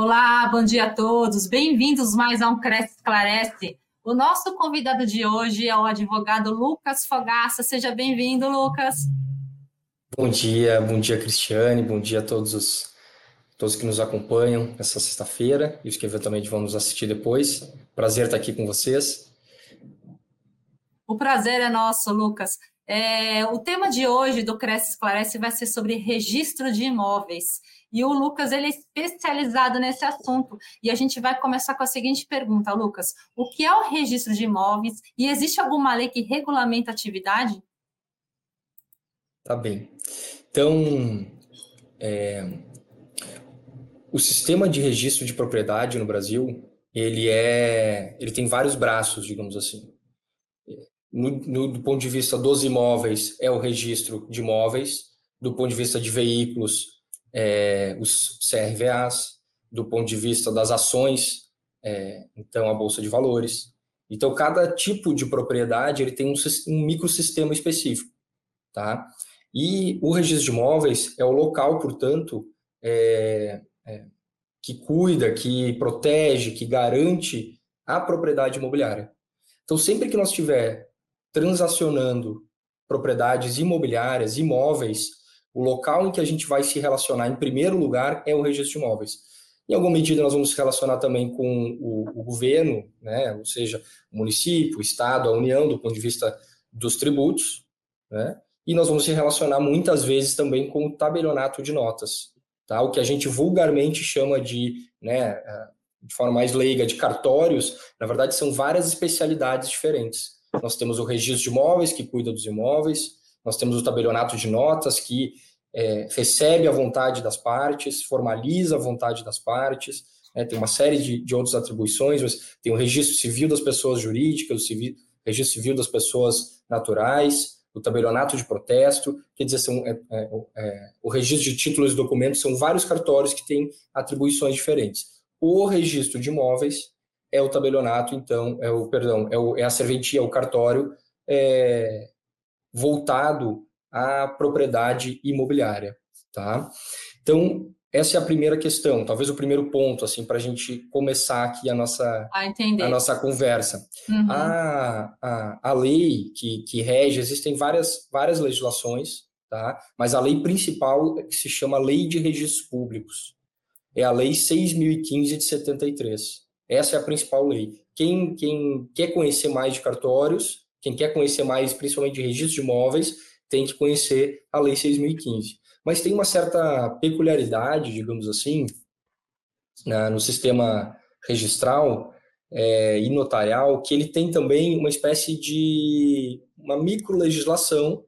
Olá, bom dia a todos. Bem-vindos mais a um Cresce Esclarece. O nosso convidado de hoje é o advogado Lucas Fogaça. Seja bem-vindo, Lucas. Bom dia, bom dia, Cristiane. Bom dia a todos os todos que nos acompanham essa sexta-feira e os que eventualmente vão nos assistir depois. Prazer estar aqui com vocês. O prazer é nosso, Lucas. É, o tema de hoje do Cresce Esclarece vai ser sobre registro de imóveis. E o Lucas ele é especializado nesse assunto. E a gente vai começar com a seguinte pergunta, Lucas: o que é o registro de imóveis e existe alguma lei que regulamenta a atividade? Tá bem. Então, é, o sistema de registro de propriedade no Brasil ele é, ele tem vários braços, digamos assim. No, no, do ponto de vista dos imóveis, é o registro de imóveis, do ponto de vista de veículos, é, os CRVAs, do ponto de vista das ações, é, então a Bolsa de Valores. Então, cada tipo de propriedade ele tem um, um microsistema específico. Tá? E o registro de imóveis é o local, portanto, é, é, que cuida, que protege, que garante a propriedade imobiliária. Então, sempre que nós estiver transacionando propriedades imobiliárias, imóveis, o local em que a gente vai se relacionar em primeiro lugar é o registro de imóveis. Em alguma medida, nós vamos se relacionar também com o, o governo, né? ou seja, o município, o Estado, a União, do ponto de vista dos tributos, né? e nós vamos se relacionar muitas vezes também com o tabelionato de notas, tá? o que a gente vulgarmente chama de, né, de forma mais leiga, de cartórios, na verdade são várias especialidades diferentes. Nós temos o registro de imóveis, que cuida dos imóveis, nós temos o tabelionato de notas, que é, recebe a vontade das partes, formaliza a vontade das partes, né, tem uma série de, de outras atribuições, tem o registro civil das pessoas jurídicas, o civil, registro civil das pessoas naturais, o tabelionato de protesto, quer dizer, são, é, é, é, o registro de títulos e documentos são vários cartórios que têm atribuições diferentes. O registro de imóveis é o tabelionato, então, é o, perdão, é, o, é a serventia, o cartório é, voltado à propriedade imobiliária, tá? Então, essa é a primeira questão, talvez o primeiro ponto, assim, para a gente começar aqui a nossa, a nossa conversa. Uhum. A, a, a lei que, que rege, existem várias, várias legislações, tá? Mas a lei principal se chama Lei de Registros Públicos. É a Lei 6.015 de 73. Essa é a principal lei. Quem, quem quer conhecer mais de cartórios, quem quer conhecer mais, principalmente de registro de imóveis, tem que conhecer a Lei 6.015. Mas tem uma certa peculiaridade, digamos assim, no sistema registral é, e notarial, que ele tem também uma espécie de uma microlegislação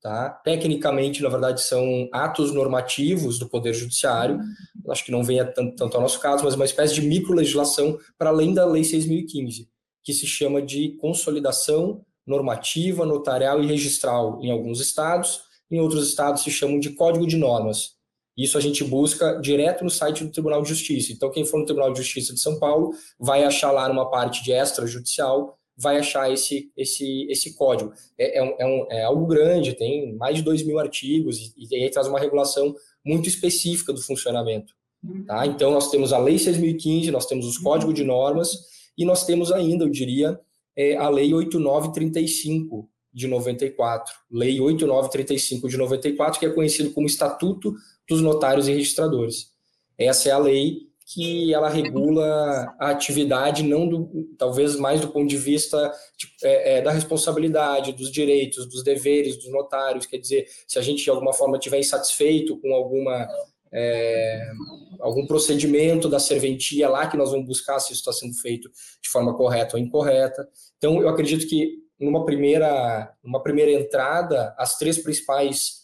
Tá? Tecnicamente, na verdade, são atos normativos do Poder Judiciário, acho que não venha tanto, tanto ao nosso caso, mas uma espécie de microlegislação para além da Lei 6.015, que se chama de consolidação normativa, notarial e registral em alguns estados, em outros estados se chamam de Código de Normas. Isso a gente busca direto no site do Tribunal de Justiça. Então, quem for no Tribunal de Justiça de São Paulo vai achar lá numa parte de extrajudicial vai achar esse, esse, esse código. É, é, é, um, é algo grande, tem mais de 2 mil artigos e, e aí traz uma regulação muito específica do funcionamento. Tá? Então, nós temos a Lei 6.015, nós temos os códigos de normas e nós temos ainda, eu diria, é, a Lei 8935 de 94. Lei 8935 de 94, que é conhecido como Estatuto dos Notários e Registradores. Essa é a lei que ela regula a atividade, não do, talvez mais do ponto de vista de, é, é, da responsabilidade, dos direitos, dos deveres dos notários. Quer dizer, se a gente de alguma forma estiver insatisfeito com alguma é, algum procedimento da serventia lá que nós vamos buscar se isso está sendo feito de forma correta ou incorreta. Então, eu acredito que numa primeira, numa primeira entrada, as três principais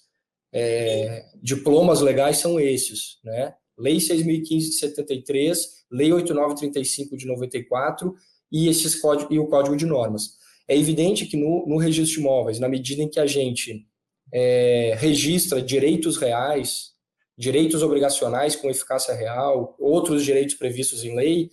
é, diplomas legais são esses, né? Lei 6.015 de 73, Lei 8.935 de 94 e, esses código, e o Código de Normas. É evidente que no, no registro de imóveis, na medida em que a gente é, registra direitos reais, direitos obrigacionais com eficácia real, outros direitos previstos em lei,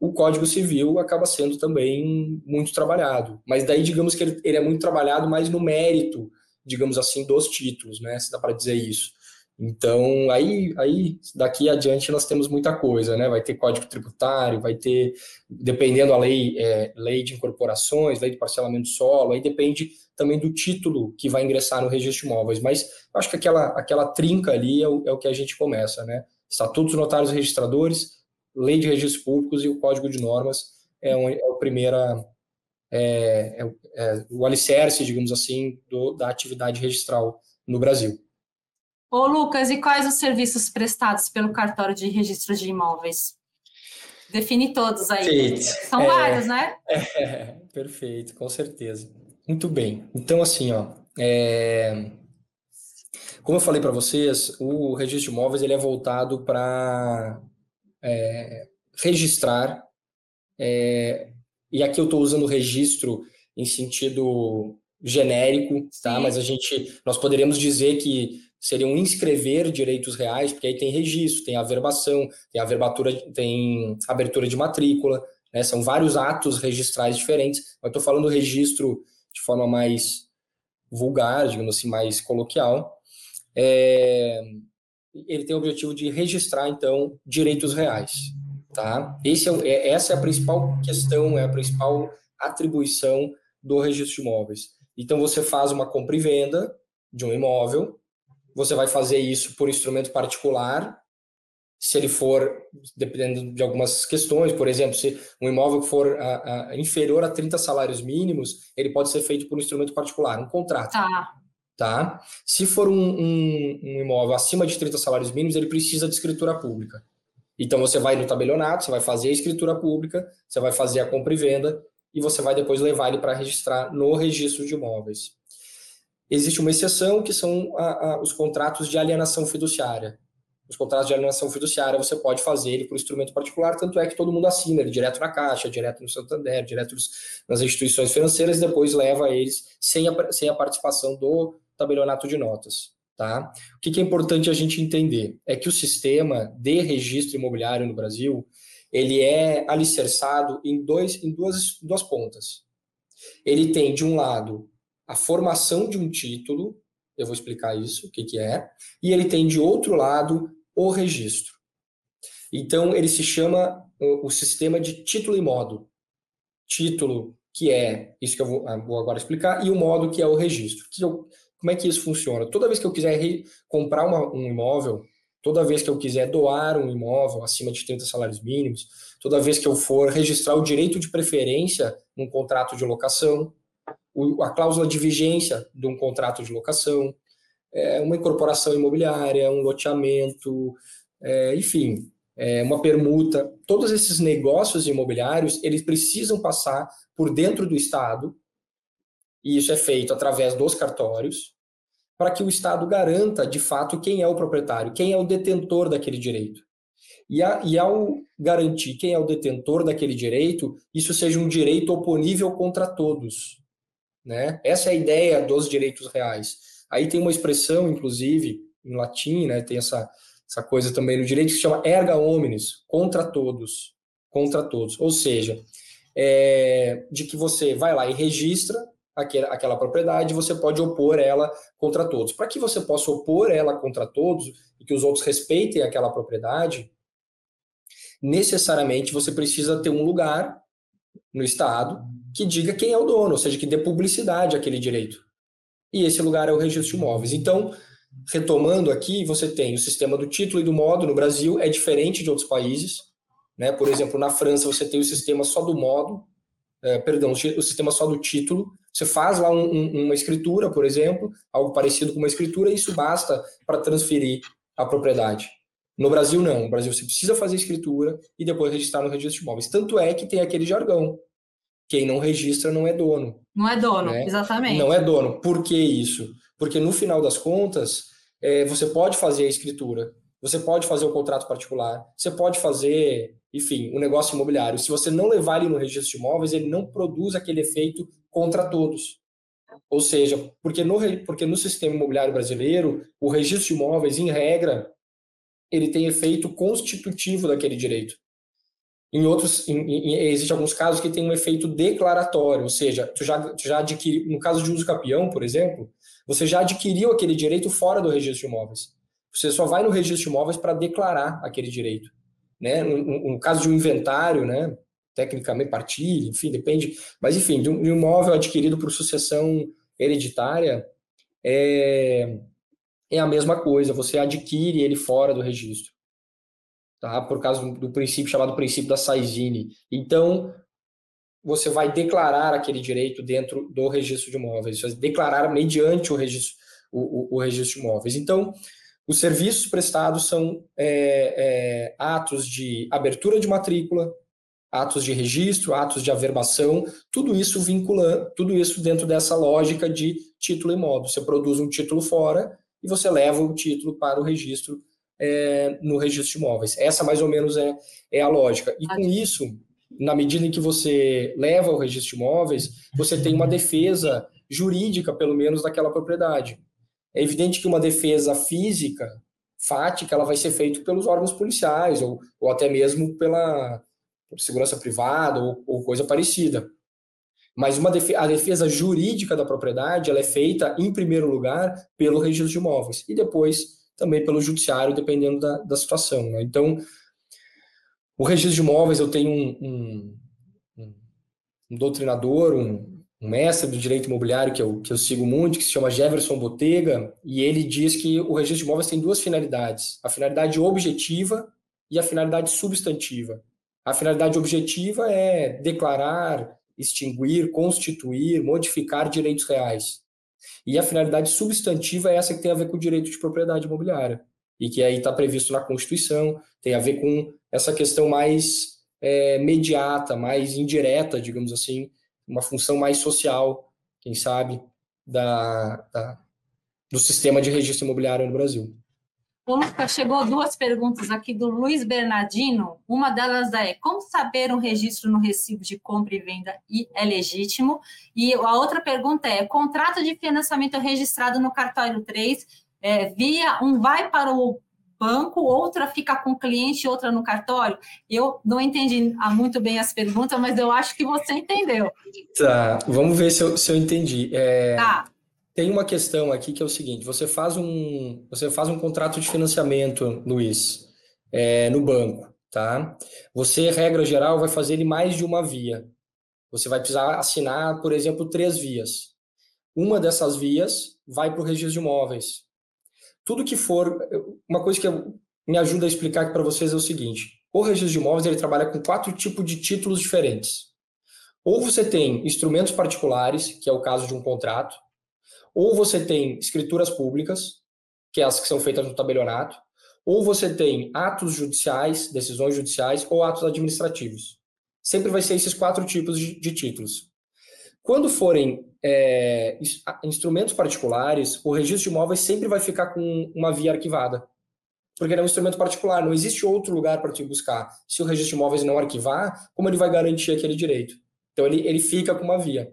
o Código Civil acaba sendo também muito trabalhado. Mas daí, digamos que ele, ele é muito trabalhado mais no mérito, digamos assim, dos títulos, né? Se dá para dizer isso. Então, aí, aí daqui adiante nós temos muita coisa, né? Vai ter código tributário, vai ter, dependendo da lei, é, lei de incorporações, lei de parcelamento solo, aí depende também do título que vai ingressar no registro de imóveis. Mas acho que aquela, aquela trinca ali é o, é o que a gente começa, né? Estatutos notários registradores, lei de registros públicos e o código de normas é, um, é a primeira é, é, é, o alicerce, digamos assim, do, da atividade registral no Brasil. Ô, Lucas, e quais os serviços prestados pelo cartório de registro de imóveis? Define todos aí. Perfeito. São é, vários, né? É, perfeito, com certeza. Muito bem. Então, assim, ó, é, como eu falei para vocês, o registro de imóveis ele é voltado para é, registrar, é, e aqui eu estou usando registro em sentido genérico, tá? Mas a gente, nós poderíamos dizer que seriam inscrever direitos reais, porque aí tem registro, tem averbação, tem averbatura, tem abertura de matrícula, né? São vários atos registrais diferentes. Eu estou falando registro de forma mais vulgar, digamos assim, mais coloquial. É... Ele tem o objetivo de registrar, então, direitos reais, tá? Esse é, é, essa é a principal questão, é a principal atribuição do registro de imóveis. Então, você faz uma compra e venda de um imóvel, você vai fazer isso por instrumento particular, se ele for, dependendo de algumas questões, por exemplo, se um imóvel for a, a, inferior a 30 salários mínimos, ele pode ser feito por um instrumento particular, um contrato. Tá. tá? Se for um, um, um imóvel acima de 30 salários mínimos, ele precisa de escritura pública. Então você vai no tabelionato, você vai fazer a escritura pública, você vai fazer a compra e venda e você vai depois levar ele para registrar no registro de imóveis. Existe uma exceção que são a, a, os contratos de alienação fiduciária. Os contratos de alienação fiduciária você pode fazer ele por instrumento particular, tanto é que todo mundo assina ele direto na Caixa, direto no Santander, direto nas instituições financeiras, e depois leva eles sem a, sem a participação do tabelionato de notas. Tá? O que, que é importante a gente entender é que o sistema de registro imobiliário no Brasil ele é alicerçado em, dois, em duas, duas pontas. Ele tem, de um lado, a formação de um título, eu vou explicar isso, o que, que é, e ele tem de outro lado o registro. Então, ele se chama o, sistema de título e modo. Título, que é isso que eu vou, ah, agora explicar, e o modo, que é o registro. Como é que isso funciona? Toda vez que eu quiser comprar uma, um imóvel, toda vez que eu quiser doar um imóvel acima de 30 salários mínimos, toda vez que eu for registrar o direito de preferência num contrato de locação, a cláusula de vigência de um contrato de locação, é, uma incorporação imobiliária, um loteamento, é, enfim, é, uma permuta. Todos esses negócios imobiliários, eles precisam passar por dentro do Estado, e isso é feito através dos cartórios, para que o Estado garanta, de fato, quem é o proprietário, quem é o detentor daquele direito. E, a, e ao garantir quem é o detentor daquele direito, isso seja um direito oponível contra todos. Né? Essa é a ideia dos direitos reais. Aí tem uma expressão, inclusive, em latim, né? tem essa, essa coisa também no direito que se chama erga omnes, contra todos. Contra todos. Ou seja, é, de que você vai lá e registra aquela, aquela propriedade, você pode opor ela contra todos. Para que você possa opor ela contra todos e que os outros respeitem aquela propriedade, necessariamente você precisa ter um lugar no Estado que diga quem é o dono, ou seja, que dê publicidade àquele direito. E esse lugar é o registro de imóveis. Então, retomando aqui, você tem o sistema do título e do modo no Brasil, é diferente de outros países. Né? Por exemplo, na França você tem o sistema só do modo, é, perdão, o sistema só do título. Você faz lá um, um, uma escritura, por exemplo, algo parecido com uma escritura, e isso basta para transferir a propriedade. No Brasil, não. No Brasil, você precisa fazer escritura e depois registrar no registro de imóveis. Tanto é que tem aquele jargão. Quem não registra não é dono. Não é dono, né? exatamente. Não é dono. Por que isso? Porque no final das contas, é, você pode fazer a escritura, você pode fazer o contrato particular, você pode fazer, enfim, o um negócio imobiliário. Se você não levar ele no registro de imóveis, ele não produz aquele efeito contra todos. Ou seja, porque no, porque no sistema imobiliário brasileiro, o registro de imóveis, em regra, ele tem efeito constitutivo daquele direito. Em outros, em, em, existem alguns casos que tem um efeito declaratório, ou seja, tu já, tu já adquiriu, no caso de uso capião, por exemplo, você já adquiriu aquele direito fora do registro de imóveis. Você só vai no registro de imóveis para declarar aquele direito. Né? No, no, caso de um inventário, né? tecnicamente partilha, enfim, depende. Mas, enfim, de um imóvel adquirido por sucessão hereditária, é, é a mesma coisa, você adquire ele fora do registro. Tá? Por causa do princípio chamado princípio da Saizine. Então, você vai declarar aquele direito dentro do registro de imóveis, você vai declarar mediante o registro, o, o, o registro de imóveis. Então, os serviços prestados são é, é, atos de abertura de matrícula, atos de registro, atos de averbação, tudo isso vinculando, tudo isso dentro dessa lógica de título imóvel. Você produz um título fora e você leva o título para o registro é, no registro de imóveis. Essa mais ou menos é, é a lógica. E com isso, na medida em que você leva o registro de imóveis, você tem uma defesa jurídica, pelo menos, daquela propriedade. É evidente que uma defesa física, fática, ela vai ser feita pelos órgãos policiais ou, ou até mesmo pela segurança privada ou, ou coisa parecida. Mas uma defesa, a defesa jurídica da propriedade ela é feita, em primeiro lugar, pelo registro de imóveis e depois também pelo judiciário, dependendo da, da situação. Né? Então, o registro de imóveis, eu tenho um, um, um doutrinador, um, um, mestre do direito imobiliário que eu, que eu sigo muito, que se chama Jefferson Botega, e ele diz que o registro de imóveis tem duas finalidades: a finalidade objetiva e a finalidade substantiva. A finalidade objetiva é declarar, extinguir, constituir, modificar direitos reais. E a finalidade substantiva é essa que tem a ver com o direito de propriedade imobiliária. E que aí está previsto na Constituição, tem a ver com essa questão mais é, mediata, mais indireta, digamos assim, uma função mais social, quem sabe, da, da do sistema de registro imobiliário no Brasil. Lucas, chegou duas perguntas aqui do Luiz Bernardino. Uma delas é: como saber um registro no recibo de compra e venda é legítimo? E a outra pergunta é: contrato de financiamento registrado no cartório 3, é, via um vai para o banco, outra fica com o cliente, outra no cartório? Eu não entendi muito bem as perguntas, mas eu acho que você entendeu. Tá, vamos ver se eu, se eu entendi. É... Tá. Tem uma questão aqui que é o seguinte: você faz um, você faz um contrato de financiamento, Luiz, é, no banco, tá? Você, regra geral, vai fazer ele mais de uma via. Você vai precisar assinar, por exemplo, três vias. Uma dessas vias vai para o registro de imóveis. Tudo que for. Uma coisa que me ajuda a explicar aqui para vocês é o seguinte: o registro de imóveis ele trabalha com quatro tipos de títulos diferentes. Ou você tem instrumentos particulares, que é o caso de um contrato, ou você tem escrituras públicas, que é as que são feitas no tabelionato, ou você tem atos judiciais, decisões judiciais, ou atos administrativos. Sempre vai ser esses quatro tipos de, de títulos. Quando forem é, instrumentos particulares, o registro de imóveis sempre vai ficar com uma via arquivada. Porque é um instrumento particular, não existe outro lugar para te buscar. Se o registro de imóveis não arquivar, como ele vai garantir aquele direito? Então, ele, ele fica com uma via.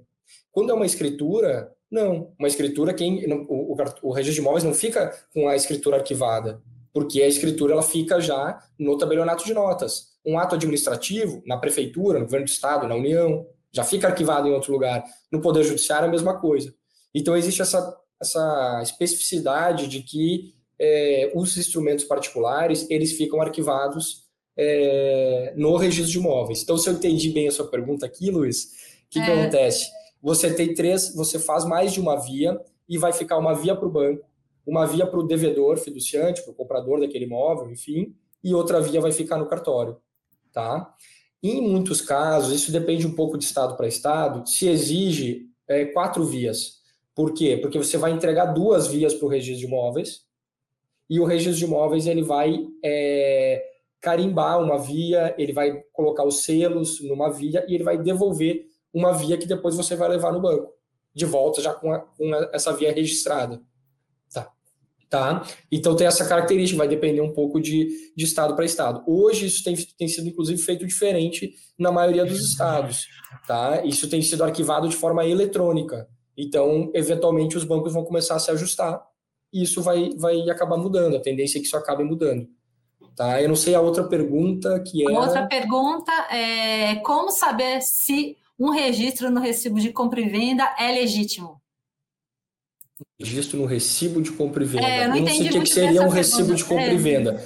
Quando é uma escritura, não, uma escritura, quem o, o, o registro de imóveis não fica com a escritura arquivada, porque a escritura ela fica já no tabelionato de notas. Um ato administrativo, na prefeitura, no governo do estado, na União, já fica arquivado em outro lugar. No Poder Judiciário, a mesma coisa. Então, existe essa, essa especificidade de que é, os instrumentos particulares, eles ficam arquivados é, no registro de imóveis. Então, se eu entendi bem a sua pergunta aqui, Luiz, o que, é. que acontece? Você tem três, você faz mais de uma via e vai ficar uma via para o banco, uma via para o devedor, fiduciante, para o comprador daquele imóvel, enfim, e outra via vai ficar no cartório, tá? Em muitos casos, isso depende um pouco de estado para estado, se exige é, quatro vias. Por quê? Porque você vai entregar duas vias para o registro de imóveis e o registro de imóveis ele vai é, carimbar uma via, ele vai colocar os selos numa via e ele vai devolver uma via que depois você vai levar no banco, de volta já com, a, com a, essa via registrada. Tá. tá? Então tem essa característica, vai depender um pouco de, de estado para estado. Hoje isso tem, tem sido, inclusive, feito diferente na maioria dos estados. Tá? Isso tem sido arquivado de forma eletrônica. Então, eventualmente, os bancos vão começar a se ajustar e isso vai, vai acabar mudando. A tendência é que isso acabe mudando. Tá? Eu não sei a outra pergunta que é. Outra pergunta é como saber se um registro no recibo de compra e venda é legítimo? registro no recibo de compra e venda. É, eu não, eu não sei o que, seria um recibo de compra é. e venda.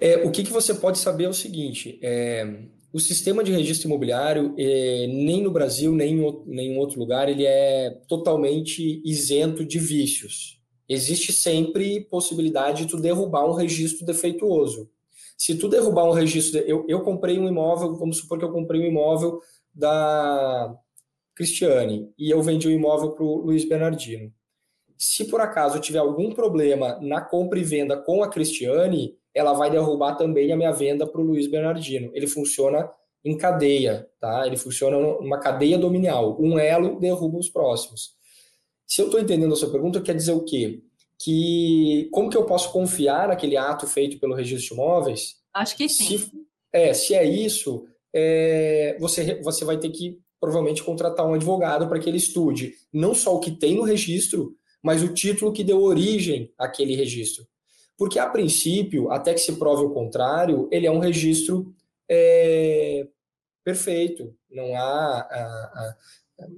É, o que, que você pode saber é o seguinte: é, o sistema de registro imobiliário, é, nem no Brasil, nem em nenhum outro lugar, ele é totalmente isento de vícios. Existe sempre possibilidade de tu derrubar um registro defeituoso. Se tu derrubar um registro, eu, eu comprei um imóvel, vamos supor que eu comprei um imóvel da Cristiane e eu vendi o um imóvel para o Luiz Bernardino. Se por acaso eu tiver algum problema na compra e venda com a Cristiane, ela vai derrubar também a minha venda para o Luiz Bernardino. Ele funciona em cadeia, tá? Ele funciona numa cadeia dominial. Um elo derruba os próximos. Se eu estou entendendo a sua pergunta, quer dizer o quê? Que como que eu posso confiar naquele ato feito pelo registro de imóveis? Acho que sim. Se, é, se é isso, é, você, você vai ter que provavelmente contratar um advogado para que ele estude não só o que tem no registro, mas o título que deu origem àquele registro. Porque, a princípio, até que se prove o contrário, ele é um registro é, perfeito. Não há. A, a,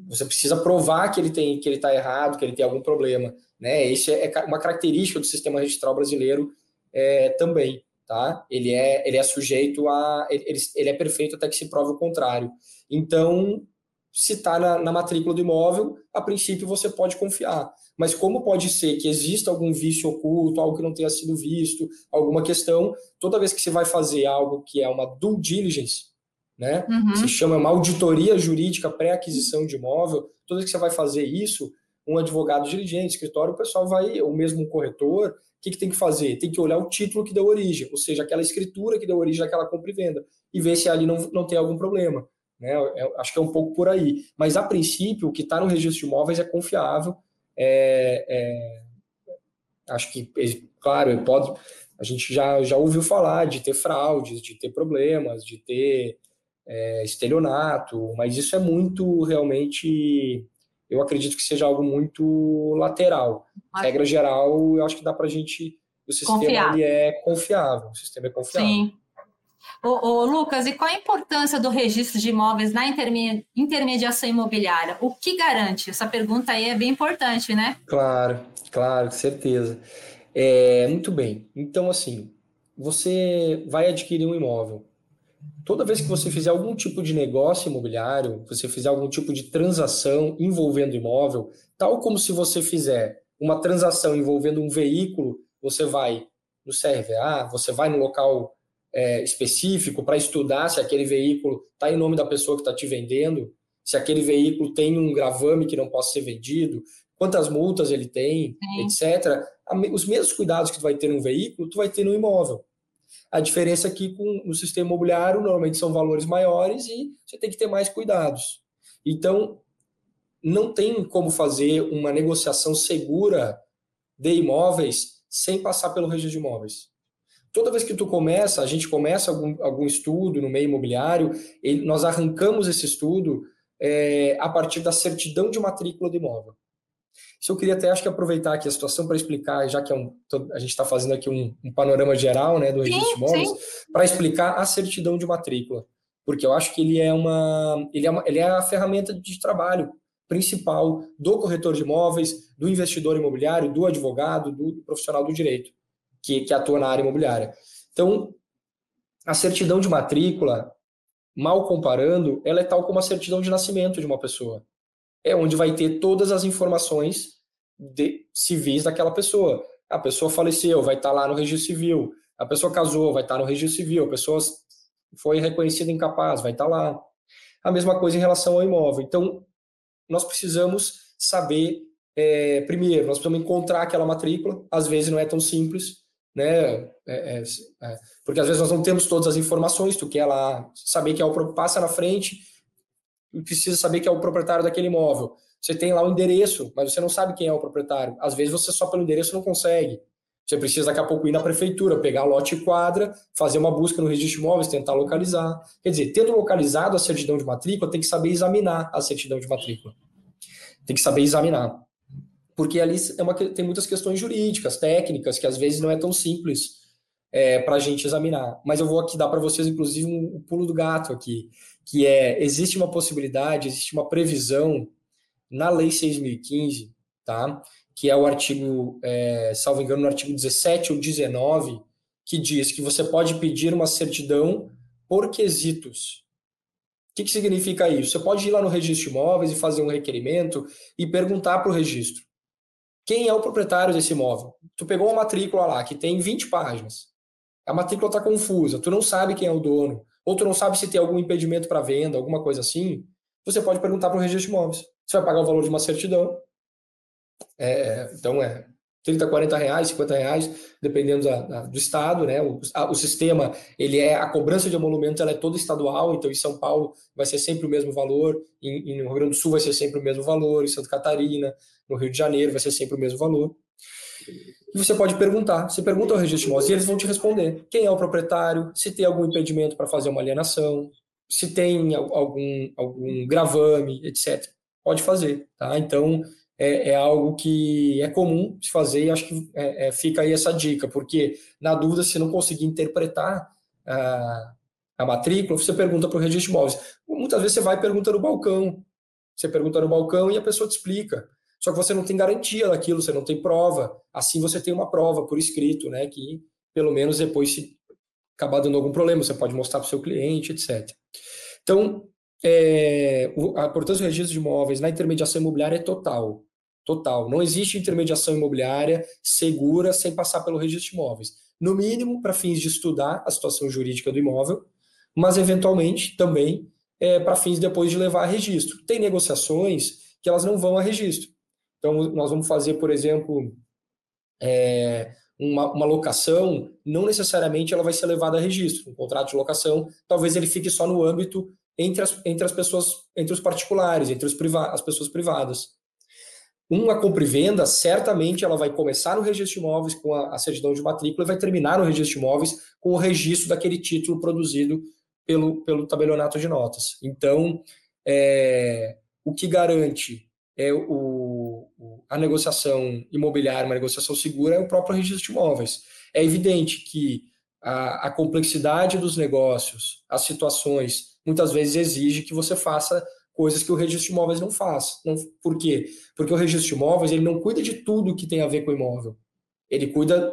você precisa provar que ele tem que ele está errado, que ele tem algum problema. Né? Isso é, é uma característica do sistema registral brasileiro é, também. Tá? Ele, é, ele é sujeito a. Ele, ele é perfeito até que se prove o contrário. Então, se está na, na matrícula do imóvel, a princípio você pode confiar. Mas como pode ser que exista algum vício oculto, algo que não tenha sido visto, alguma questão, toda vez que você vai fazer algo que é uma due diligence, né? Uhum. Se chama uma auditoria jurídica pré-aquisição de imóvel, toda vez que você vai fazer isso, um advogado diligente, escritório, o pessoal vai, ou mesmo corretor, o que, que tem que fazer? Tem que olhar o título que deu origem, ou seja, aquela escritura que deu origem àquela compra e venda, e ver se ali não, não tem algum problema. Né? Eu acho que é um pouco por aí. Mas, a princípio, o que está no registro de imóveis é confiável. É, é, acho que, claro, pode, a gente já, já ouviu falar de ter fraudes, de ter problemas, de ter é, estelionato, mas isso é muito realmente. Eu acredito que seja algo muito lateral. Regra geral, eu acho que dá para a gente. O sistema ele é confiável. O sistema é confiável. Sim. Ô, ô, Lucas, e qual a importância do registro de imóveis na intermediação imobiliária? O que garante? Essa pergunta aí é bem importante, né? Claro, claro, certeza. É, muito bem. Então, assim, você vai adquirir um imóvel. Toda vez que você fizer algum tipo de negócio imobiliário, você fizer algum tipo de transação envolvendo imóvel, tal como se você fizer uma transação envolvendo um veículo, você vai no CRVA, você vai no local é, específico para estudar se aquele veículo está em nome da pessoa que está te vendendo, se aquele veículo tem um gravame que não possa ser vendido, quantas multas ele tem, Sim. etc. Os mesmos cuidados que tu vai ter no veículo, tu vai ter no imóvel. A diferença é que com, no sistema imobiliário, normalmente são valores maiores e você tem que ter mais cuidados. Então, não tem como fazer uma negociação segura de imóveis sem passar pelo registro de imóveis toda vez que tu começa, a gente começa algum, algum estudo no meio imobiliário, ele, nós arrancamos esse estudo é, a partir da certidão de matrícula do imóvel. Se eu queria até acho que aproveitar aqui a situação para explicar, já que é um, a gente está fazendo aqui um, um, panorama geral né, do registro de imóveis, para explicar a certidão de matrícula. Porque eu acho que ele é uma. Ele é, uma, ele é a ferramenta de trabalho principal do corretor de imóveis, do investidor imobiliário, do advogado, do profissional do direito que, que atua na área imobiliária. Então, a certidão de matrícula, mal comparando, ela é tal como a certidão de nascimento de uma pessoa. É onde vai ter todas as informações de, civis daquela pessoa. A pessoa faleceu, vai estar lá no registro civil. A pessoa casou, vai estar no registro civil. A pessoa foi reconhecida incapaz, vai estar lá. A mesma coisa em relação ao imóvel. Então, nós precisamos saber, é, primeiro, nós precisamos encontrar aquela matrícula. Às vezes não é tão simples né? É, é, é, porque às vezes nós não temos todas as informações, tu quer lá saber que é o passa na frente precisa saber que é o proprietário daquele imóvel. Você tem lá o endereço, mas você não sabe quem é o proprietário. Às vezes você só pelo endereço não consegue. Você precisa daqui a pouco ir na prefeitura, pegar lote e quadra, fazer uma busca no registro de imóveis, tentar localizar. Quer dizer, tendo localizado a certidão de matrícula, tem que saber examinar a certidão de matrícula. Tem que saber examinar porque ali é uma, tem muitas questões jurídicas, técnicas, que às vezes não é tão simples é, para a gente examinar. Mas eu vou aqui dar para vocês, inclusive, um, um, pulo do gato aqui, que é, existe uma possibilidade, existe uma previsão na Lei 6.015, tá? Que é o artigo, é, salvo engano, no artigo 17 ou 19, que diz que você pode pedir uma certidão por quesitos. O que, que significa isso? Você pode ir lá no registro de imóveis e fazer um requerimento e perguntar para o registro quem é o proprietário desse imóvel. Tu pegou uma matrícula lá que tem 20 páginas. A matrícula está confusa, tu não sabe quem é o dono, ou tu não sabe se tem algum impedimento para venda, alguma coisa assim. Você pode perguntar para o registro de imóveis. Você vai pagar o valor de uma certidão. É, então é 30, 40 reais, 50 reais, dependendo da, da, do estado, né? O, a, o, sistema, ele é a cobrança de emolumentos, ela é toda estadual, então em São Paulo vai ser sempre o mesmo valor, em, em, Rio Grande do Sul vai ser sempre o mesmo valor, em Santa Catarina, no Rio de Janeiro vai ser sempre o mesmo valor. E você pode perguntar, você pergunta ao imóveis e eles vão te responder quem é o proprietário, se tem algum impedimento para fazer uma alienação, se tem algum, algum gravame, etc. Pode fazer, tá? Então, é, é, algo que é comum se fazer e acho que é, é, fica aí essa dica, porque na dúvida, se não conseguir interpretar a, a matrícula, você pergunta para o registro de imóveis. Muitas vezes você vai e pergunta no balcão, você pergunta no balcão e a pessoa te explica. Só que você não tem garantia daquilo, você não tem prova. Assim você tem uma prova por escrito, né? Que pelo menos depois, se acabar dando algum problema, você pode mostrar para o seu cliente, etc. Então, é, a importância do registro de imóveis na intermediação imobiliária é total. Total. Não existe intermediação imobiliária segura sem passar pelo registro de imóveis. No mínimo, para fins de estudar a situação jurídica do imóvel, mas eventualmente também é, para fins depois de levar a registro. Tem negociações que elas não vão a registro. Então, nós vamos fazer, por exemplo, é, uma, uma, locação, não necessariamente ela vai ser levada a registro. Um contrato de locação, talvez ele fique só no âmbito entre as, entre as pessoas, entre os particulares, entre os priva as pessoas privadas. Uma compra e venda, certamente ela vai começar no registro de imóveis com a, a certidão de matrícula e vai terminar no registro de imóveis com o registro daquele título produzido pelo, pelo tabelionato de notas. Então, é, o que garante é o, a negociação imobiliária, uma negociação segura, é o próprio registro de imóveis. É evidente que a, a complexidade dos negócios, as situações, muitas vezes exige que você faça coisas que o registro de imóveis não faz. Não, por quê? Porque o registro de imóveis ele não cuida de tudo que tem a ver com o imóvel. Ele cuida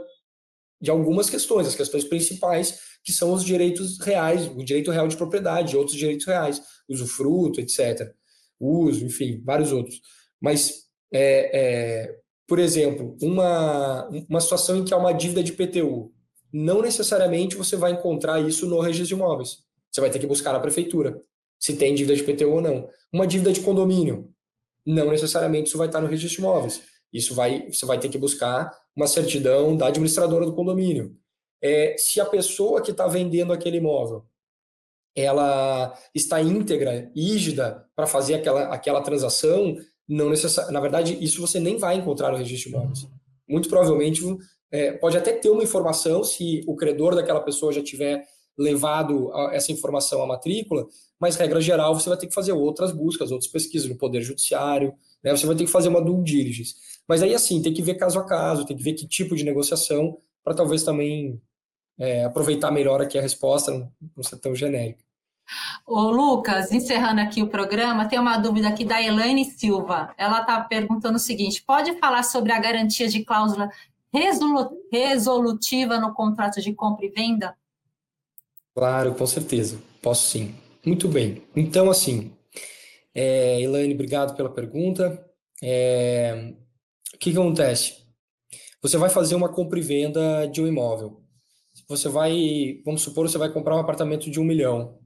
de algumas questões, as questões principais, que são os direitos reais, o direito real de propriedade, outros direitos reais, usufruto, etc. Uso, enfim, vários outros. Mas, é, é, por exemplo, uma, uma situação em que há uma dívida de PTU, não necessariamente você vai encontrar isso no registro de imóveis. Você vai ter que buscar na prefeitura se tem dívida de PTU ou não. Uma dívida de condomínio, não necessariamente isso vai estar no registro de imóveis. Isso vai, você vai ter que buscar uma certidão da administradora do condomínio. É, se a pessoa que está vendendo aquele imóvel ela está íntegra, rígida para fazer aquela, aquela transação, não necessar, na verdade, isso você nem vai encontrar no registro de imóveis. Muito provavelmente é, pode até ter uma informação se o credor daquela pessoa já tiver levado essa informação à matrícula, mas regra geral você vai ter que fazer outras buscas, outras pesquisas no Poder Judiciário, né? você vai ter que fazer uma due diligence. Mas aí assim, tem que ver caso a caso, tem que ver que tipo de negociação, para talvez também é, aproveitar melhor aqui a resposta, não, não ser tão genérica. Ô, Lucas, encerrando aqui o programa, tem uma dúvida aqui da Elaine Silva. Ela está perguntando o seguinte: pode falar sobre a garantia de cláusula resolutiva no contrato de compra e venda? Claro, com certeza. Posso sim. Muito bem. Então, assim, é, Elaine, obrigado pela pergunta. É, o que, que acontece? Você vai fazer uma compra e venda de um imóvel. Você vai, vamos supor, você vai comprar um apartamento de um milhão.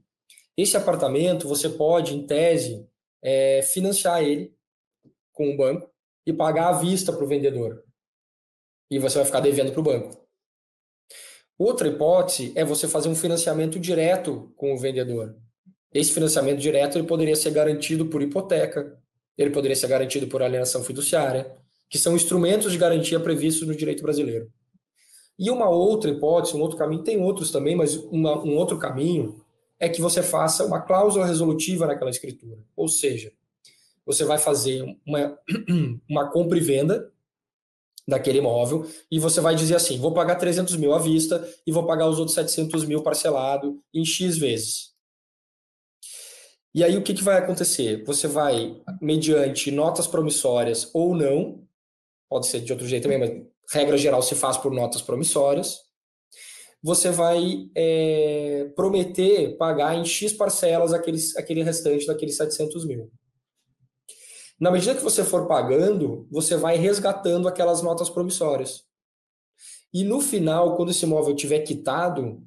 Esse apartamento, você pode, em tese, é, financiar ele com o banco e pagar à vista para o vendedor. E você vai ficar devendo para o banco. Outra hipótese é você fazer um financiamento direto com o vendedor. Esse financiamento direto ele poderia ser garantido por hipoteca, ele poderia ser garantido por alienação fiduciária, que são instrumentos de garantia previstos no direito brasileiro. E uma outra hipótese, um outro caminho, tem outros também, mas uma, um outro caminho é que você faça uma cláusula resolutiva naquela escritura. Ou seja, você vai fazer uma, uma compra e venda daquele imóvel e você vai dizer assim, vou pagar 300 mil à vista e vou pagar os outros 700 mil parcelado em X vezes. E aí o que, que vai acontecer? Você vai, mediante notas promissórias ou não, pode ser de outro jeito também, mas regra geral se faz por notas promissórias. Você vai é, prometer pagar em X parcelas aqueles, aquele restante daqueles 700 mil. Na medida que você for pagando, você vai resgatando aquelas notas promissórias. E no final, quando esse imóvel tiver quitado,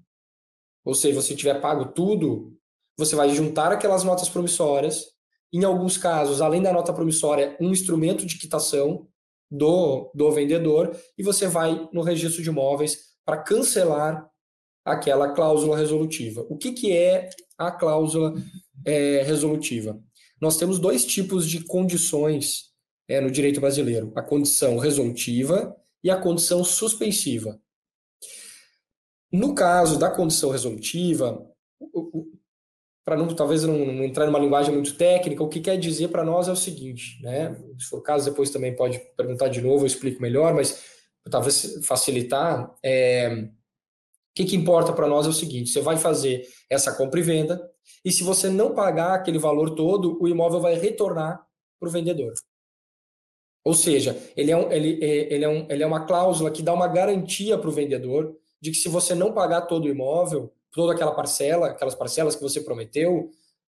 ou seja, você tiver pago tudo, você vai juntar aquelas notas promissórias. Em alguns casos, além da nota promissória, um instrumento de quitação do, do vendedor, e você vai no registro de imóveis para cancelar aquela cláusula resolutiva. O que, que é a cláusula é, resolutiva? nós temos dois tipos de condições é, no direito brasileiro: a condição resolutiva e a condição suspensiva. No caso da condição resolutiva, para não talvez não, não, entrar numa linguagem muito técnica, o que quer dizer para nós é o seguinte, né? Se for o caso, depois também pode perguntar de novo, eu explico melhor, mas talvez facilitar. É, o que, que importa para nós é o seguinte: você vai fazer essa compra e venda, e se você não pagar aquele valor todo, o imóvel vai retornar para o vendedor. Ou seja, ele é, um, ele, é, ele, é um, ele é uma cláusula que dá uma garantia para o vendedor de que se você não pagar todo o imóvel, toda aquela parcela, aquelas parcelas que você prometeu,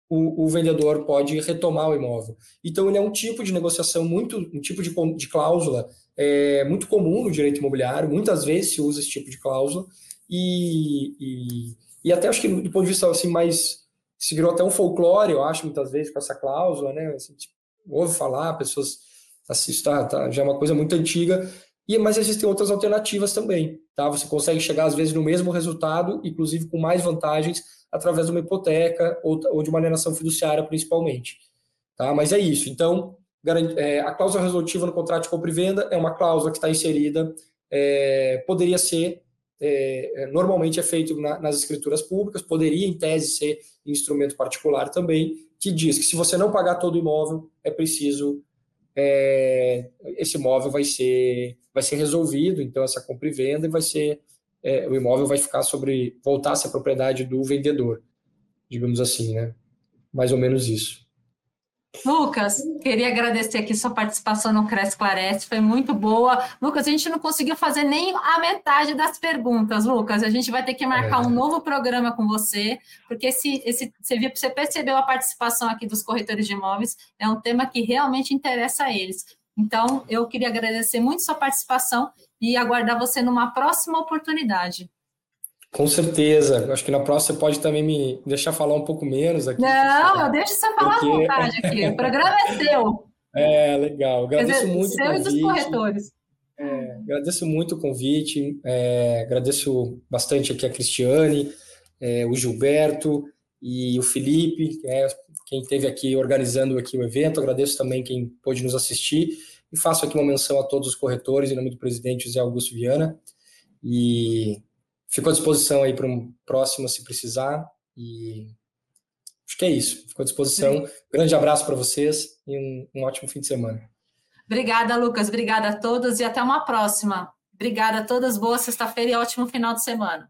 o, o, vendedor pode retomar o imóvel. Então, ele é um tipo de negociação muito, um tipo de, de cláusula é, muito comum no direito imobiliário, muitas vezes se usa esse tipo de cláusula, e, e, e até acho que do ponto de vista assim, mais se virou até um folclore, eu acho, muitas vezes, com essa cláusula, né? Assim, tipo, ouve falar, pessoas assistem, tá, tá, já é uma coisa muito antiga, e, mas existem outras alternativas também, tá? Você consegue chegar, às vezes, no mesmo resultado, inclusive com mais vantagens, através de uma hipoteca ou, ou de uma alienação fiduciária, principalmente, tá? Mas é isso. Então, é, a cláusula resolutiva no contrato de compra e venda é uma cláusula que está inserida, é, poderia ser é, é, normalmente é feito na, nas escrituras públicas, poderia, em tese, ser instrumento particular também, que diz que se você não pagar todo o imóvel, é preciso. É, esse imóvel vai ser, vai ser resolvido, então essa compra e venda vai ser. É, o imóvel vai ficar sobre. voltar a ser propriedade do vendedor, digamos assim, né? Mais ou menos isso. Lucas, queria agradecer aqui sua participação no Cresce Clarece, foi muito boa. Lucas, a gente não conseguiu fazer nem a metade das perguntas, Lucas. A gente vai ter que marcar é. um novo programa com você, porque esse, esse, você, percebeu a participação aqui dos corretores de imóveis, é um tema que realmente interessa a eles. Então, eu queria agradecer muito sua participação e aguardar você numa próxima oportunidade. Com certeza. Acho que na próxima você pode também me deixar falar um pouco menos aqui. Não, eu deixo você falar porque... à vontade aqui. O programa é seu. É, legal. Agradeço dizer, muito seu o convite. e dos corretores. É, agradeço muito o convite. É, agradeço bastante aqui a Cristiane, é, o Gilberto e o Felipe, que é quem esteve aqui organizando aqui o evento. Agradeço também quem pôde nos assistir. E faço aqui uma menção a todos os corretores, em nome do presidente José Augusto Viana. E Fico à disposição aí para um próximo se precisar. E acho que é isso. Fico à disposição. Sim. Grande abraço para vocês e um, um ótimo fim de semana. Obrigada, Lucas. Obrigada a todos e até uma próxima. Obrigada a todas. Boa sexta-feira e ótimo final de semana.